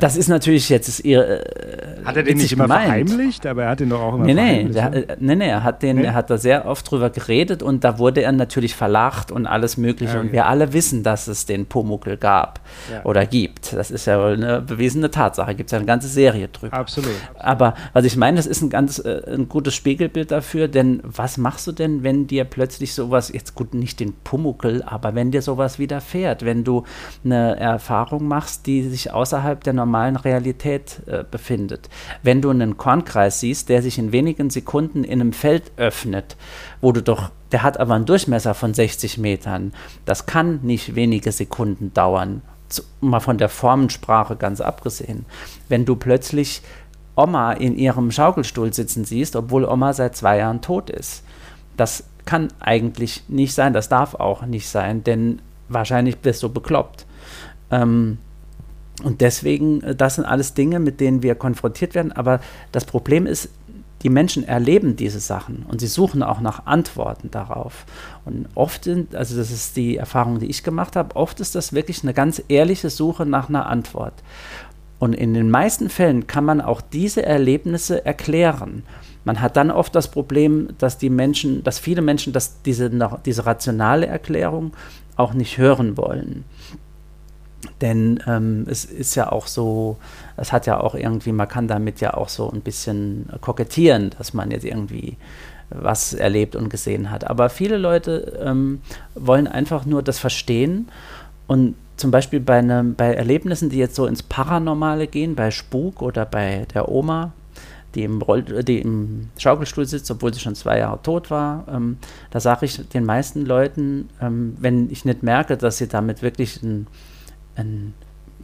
Das ist natürlich jetzt ihr. Äh, hat er den nicht immer gemeint. verheimlicht, aber er hat den doch auch immer nee, nee, der, äh, nee, nee, er hat, den, nee? er hat da sehr oft drüber geredet und da wurde er natürlich verlacht und alles Mögliche. Ja, okay. Und wir alle wissen, dass es den Pumuckel gab ja. oder gibt. Das ist ja eine bewiesene Tatsache. Gibt es ja eine ganze Serie drüber. Absolut. Aber was ich meine, das ist ein ganz äh, ein gutes Spiegelbild dafür, denn was machst du denn, wenn dir plötzlich sowas, jetzt gut, nicht den Pumuckel, aber wenn dir sowas widerfährt, wenn du eine Erfahrung machst, die sich außerhalb der normalen Realität äh, befindet. Wenn du einen Kornkreis siehst, der sich in wenigen Sekunden in einem Feld öffnet, wo du doch, der hat aber einen Durchmesser von 60 Metern, das kann nicht wenige Sekunden dauern, zu, mal von der Formensprache ganz abgesehen. Wenn du plötzlich Oma in ihrem Schaukelstuhl sitzen siehst, obwohl Oma seit zwei Jahren tot ist. Das kann eigentlich nicht sein, das darf auch nicht sein, denn wahrscheinlich bist du bekloppt. Ähm, und deswegen, äh, das sind alles Dinge, mit denen wir konfrontiert werden. Aber das Problem ist, die Menschen erleben diese Sachen und sie suchen auch nach Antworten darauf. Und oft sind, also das ist die Erfahrung, die ich gemacht habe, oft ist das wirklich eine ganz ehrliche Suche nach einer Antwort. Und in den meisten Fällen kann man auch diese Erlebnisse erklären. Man hat dann oft das Problem, dass die Menschen, dass viele Menschen das, diese, diese rationale Erklärung auch nicht hören wollen. Denn ähm, es ist ja auch so, es hat ja auch irgendwie, man kann damit ja auch so ein bisschen kokettieren, dass man jetzt irgendwie was erlebt und gesehen hat. Aber viele Leute ähm, wollen einfach nur das verstehen und zum Beispiel bei, ne, bei Erlebnissen, die jetzt so ins Paranormale gehen, bei Spuk oder bei der Oma, die im, Roll, die im Schaukelstuhl sitzt, obwohl sie schon zwei Jahre tot war, ähm, da sage ich den meisten Leuten, ähm, wenn ich nicht merke, dass sie damit wirklich ein ein,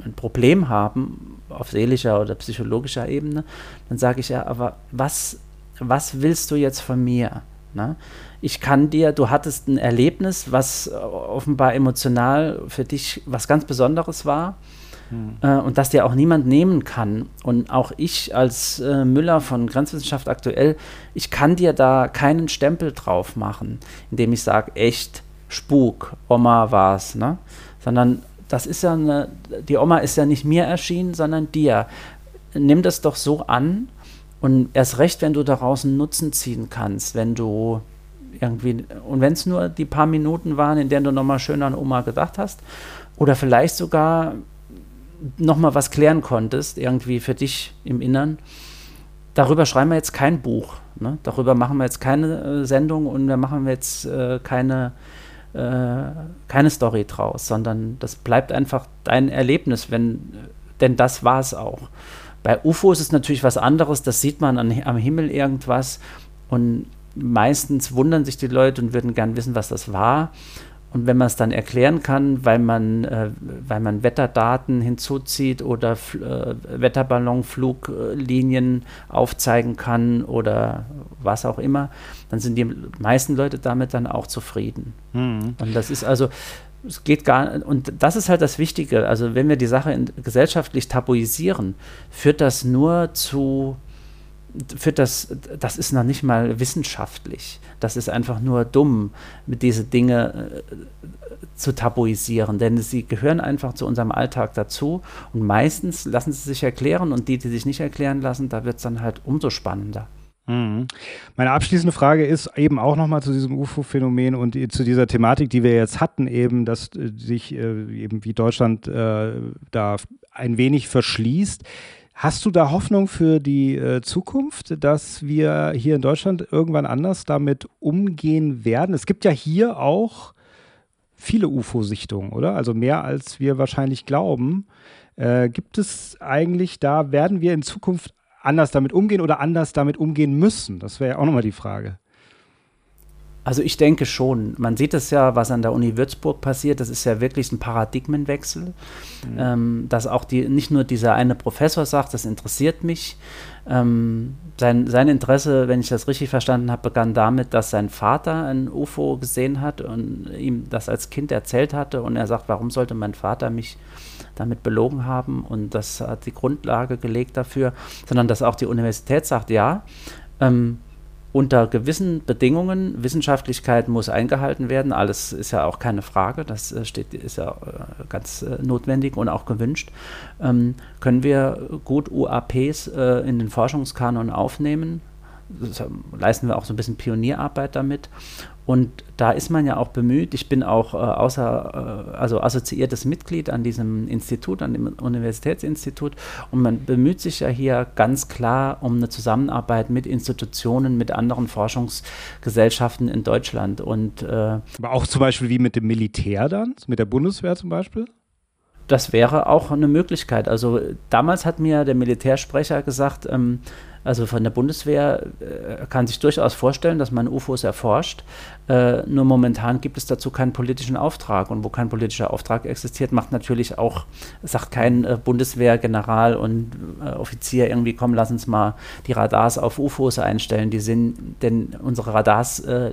ein Problem haben auf seelischer oder psychologischer Ebene, dann sage ich ja, aber was, was willst du jetzt von mir? Ne? Ich kann dir, du hattest ein Erlebnis, was offenbar emotional für dich was ganz Besonderes war hm. äh, und das dir auch niemand nehmen kann. Und auch ich als äh, Müller von Grenzwissenschaft aktuell, ich kann dir da keinen Stempel drauf machen, indem ich sage, echt, Spuk, Oma war's, ne? sondern das ist ja eine, die Oma ist ja nicht mir erschienen, sondern dir. Nimm das doch so an und erst recht, wenn du daraus einen Nutzen ziehen kannst, wenn du irgendwie, und wenn es nur die paar Minuten waren, in denen du nochmal schön an Oma gedacht hast, oder vielleicht sogar nochmal was klären konntest, irgendwie für dich im Innern, darüber schreiben wir jetzt kein Buch. Ne? Darüber machen wir jetzt keine äh, Sendung und da machen wir jetzt äh, keine keine Story draus, sondern das bleibt einfach dein Erlebnis, wenn, denn das war es auch. Bei UFO ist es natürlich was anderes, das sieht man an, am Himmel irgendwas und meistens wundern sich die Leute und würden gern wissen, was das war. Und wenn man es dann erklären kann, weil man, äh, weil man Wetterdaten hinzuzieht oder äh, Wetterballonfluglinien aufzeigen kann oder was auch immer, dann sind die meisten Leute damit dann auch zufrieden. Mhm. Und das ist also, es geht gar und das ist halt das Wichtige. Also wenn wir die Sache in, gesellschaftlich tabuisieren, führt das nur zu führt das, das ist noch nicht mal wissenschaftlich. Das ist einfach nur dumm, diese Dinge äh, zu tabuisieren, denn sie gehören einfach zu unserem Alltag dazu und meistens lassen sie sich erklären und die, die sich nicht erklären lassen, da wird es dann halt umso spannender. Mhm. Meine abschließende Frage ist eben auch nochmal zu diesem UFO-Phänomen und zu dieser Thematik, die wir jetzt hatten, eben, dass äh, sich äh, eben wie Deutschland äh, da ein wenig verschließt. Hast du da Hoffnung für die äh, Zukunft, dass wir hier in Deutschland irgendwann anders damit umgehen werden? Es gibt ja hier auch viele UFO-Sichtungen, oder? Also mehr als wir wahrscheinlich glauben. Äh, gibt es eigentlich da, werden wir in Zukunft anders damit umgehen oder anders damit umgehen müssen? Das wäre ja auch nochmal die Frage. Also ich denke schon. Man sieht es ja, was an der Uni Würzburg passiert. Das ist ja wirklich ein Paradigmenwechsel, mhm. ähm, dass auch die, nicht nur dieser eine Professor sagt, das interessiert mich. Ähm, sein, sein Interesse, wenn ich das richtig verstanden habe, begann damit, dass sein Vater ein UFO gesehen hat und ihm das als Kind erzählt hatte. Und er sagt, warum sollte mein Vater mich damit belogen haben? Und das hat die Grundlage gelegt dafür, sondern dass auch die Universität sagt, ja, ähm, unter gewissen Bedingungen, Wissenschaftlichkeit muss eingehalten werden, alles ist ja auch keine Frage, das äh, steht, ist ja äh, ganz äh, notwendig und auch gewünscht, ähm, können wir gut UAPs äh, in den Forschungskanon aufnehmen, das leisten wir auch so ein bisschen Pionierarbeit damit und da ist man ja auch bemüht. Ich bin auch äh, außer, äh, also assoziiertes Mitglied an diesem Institut, an dem Universitätsinstitut. Und man bemüht sich ja hier ganz klar um eine Zusammenarbeit mit Institutionen, mit anderen Forschungsgesellschaften in Deutschland. Und, äh, Aber auch zum Beispiel wie mit dem Militär dann, mit der Bundeswehr zum Beispiel? Das wäre auch eine Möglichkeit. Also damals hat mir der Militärsprecher gesagt, ähm, also von der Bundeswehr äh, kann sich durchaus vorstellen, dass man UFOs erforscht. Äh, nur momentan gibt es dazu keinen politischen Auftrag. Und wo kein politischer Auftrag existiert, macht natürlich auch, sagt kein äh, Bundeswehrgeneral und äh, Offizier irgendwie, komm, lass uns mal die Radars auf UFOs einstellen. Die sind, denn unsere Radars äh,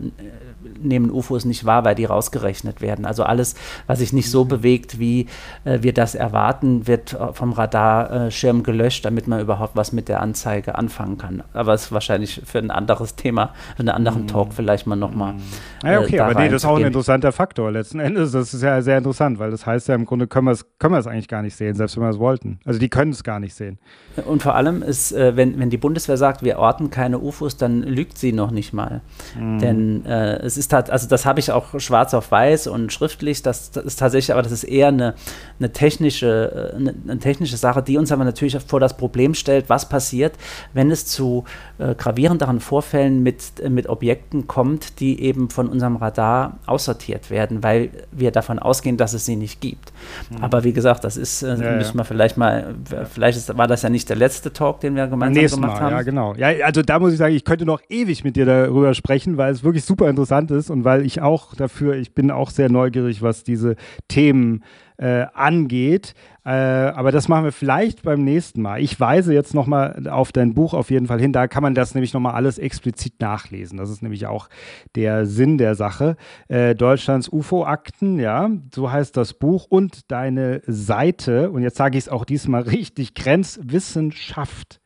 nehmen UFOs nicht wahr, weil die rausgerechnet werden. Also alles, was sich nicht so mhm. bewegt, wie äh, wir das erwarten, wird vom Radarschirm gelöscht, damit man überhaupt was mit der Anzeige anfangen kann. Aber es ist wahrscheinlich für ein anderes Thema, für einen anderen mhm. Talk vielleicht mal nochmal. Mhm. Ja, okay, äh, aber nee, das ist auch ein interessanter Faktor letzten Endes. Das ist ja sehr interessant, weil das heißt ja im Grunde können wir es können eigentlich gar nicht sehen, selbst wenn wir es wollten. Also die können es gar nicht sehen. Und vor allem ist, äh, wenn, wenn die Bundeswehr sagt, wir orten keine UFOs, dann lügt sie noch nicht mal. Mhm. Denn äh, es ist halt, also das habe ich auch schwarz auf weiß und schriftlich, das, das, ist tatsächlich, aber das ist eher eine, eine technische, äh, eine, eine, technische Sache, die uns aber natürlich vor das Problem stellt, was passiert, wenn es zu äh, gravierenderen Vorfällen mit, mit Objekten kommt, die eben von unserem Radar aussortiert werden, weil wir davon ausgehen, dass es sie nicht gibt. Mhm. Aber wie gesagt, das ist, äh, ja, müssen wir vielleicht mal, vielleicht ist, war das ja nicht der letzte Talk, den wir gemeinsam Nächstes gemacht mal, haben. Ja, genau. Ja, also da muss ich sagen, ich könnte noch ewig mit dir darüber sprechen, weil es wirklich super interessant ist und weil ich auch dafür, ich bin auch sehr neugierig, was diese Themen äh, angeht. Äh, aber das machen wir vielleicht beim nächsten Mal. Ich weise jetzt nochmal auf dein Buch auf jeden Fall hin. Da kann man das nämlich nochmal alles explizit nachlesen. Das ist nämlich auch der Sinn der Sache. Äh, Deutschlands UFO-Akten, ja, so heißt das Buch und deine Seite. Und jetzt sage ich es auch diesmal richtig: Grenzwissenschaft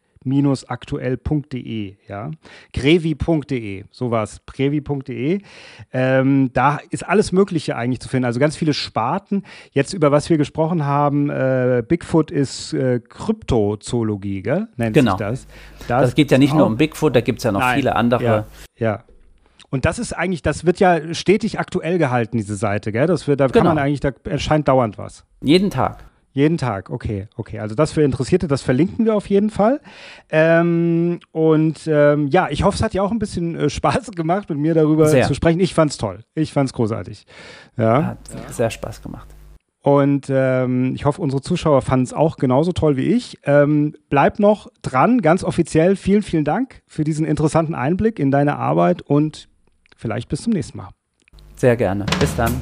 aktuell.de, ja. Grevi.de, sowas, Grevi.de. Ähm, da ist alles Mögliche eigentlich zu finden. Also ganz viele Sparten. Jetzt über was wir gesprochen haben, äh, Bigfoot ist äh, Kryptozoologie, gell? nennt genau. sich das. Das, das geht ja nicht nur um Bigfoot, da gibt es ja noch Nein, viele andere. Ja, ja. Und das ist eigentlich, das wird ja stetig aktuell gehalten, diese Seite, gell? Das wird, da genau. kann man eigentlich, da erscheint dauernd was. Jeden Tag. Jeden Tag, okay, okay. Also das für Interessierte, das verlinken wir auf jeden Fall. Ähm, und ähm, ja, ich hoffe, es hat dir auch ein bisschen äh, Spaß gemacht, mit mir darüber sehr. zu sprechen. Ich fand's toll. Ich fand's großartig. Ja. Hat sehr Spaß gemacht. Und ähm, ich hoffe, unsere Zuschauer fanden es auch genauso toll wie ich. Ähm, bleib noch dran, ganz offiziell. Vielen, vielen Dank für diesen interessanten Einblick in deine Arbeit und vielleicht bis zum nächsten Mal. Sehr gerne. Bis dann.